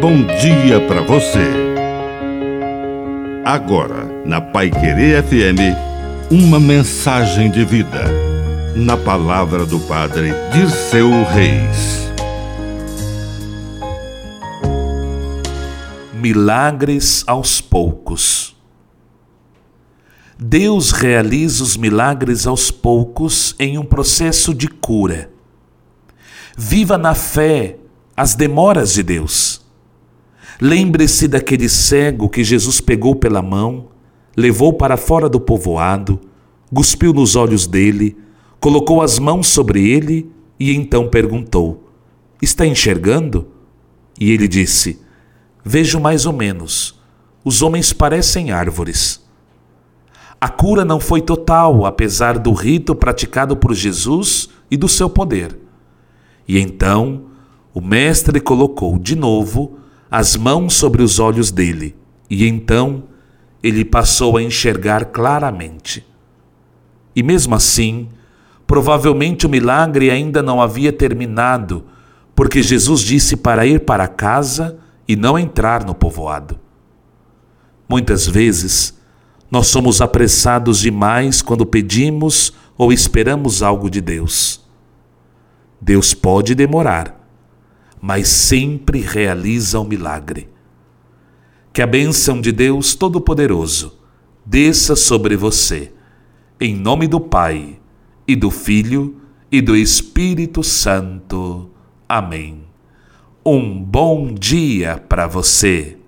bom dia para você. Agora, na Pai Querer FM, uma mensagem de vida. Na palavra do Padre Dirceu Reis. Milagres aos poucos. Deus realiza os milagres aos poucos em um processo de cura. Viva na fé as demoras de Deus. Lembre-se daquele cego que Jesus pegou pela mão, levou para fora do povoado, cuspiu nos olhos dele, colocou as mãos sobre ele e então perguntou: Está enxergando? E ele disse: Vejo mais ou menos. Os homens parecem árvores. A cura não foi total, apesar do rito praticado por Jesus e do seu poder. E então o mestre colocou de novo as mãos sobre os olhos dele, e então ele passou a enxergar claramente. E mesmo assim, provavelmente o milagre ainda não havia terminado, porque Jesus disse para ir para casa e não entrar no povoado. Muitas vezes, nós somos apressados demais quando pedimos ou esperamos algo de Deus. Deus pode demorar, mas sempre realiza o milagre. Que a bênção de Deus Todo-Poderoso desça sobre você, em nome do Pai, e do Filho, e do Espírito Santo. Amém. Um bom dia para você.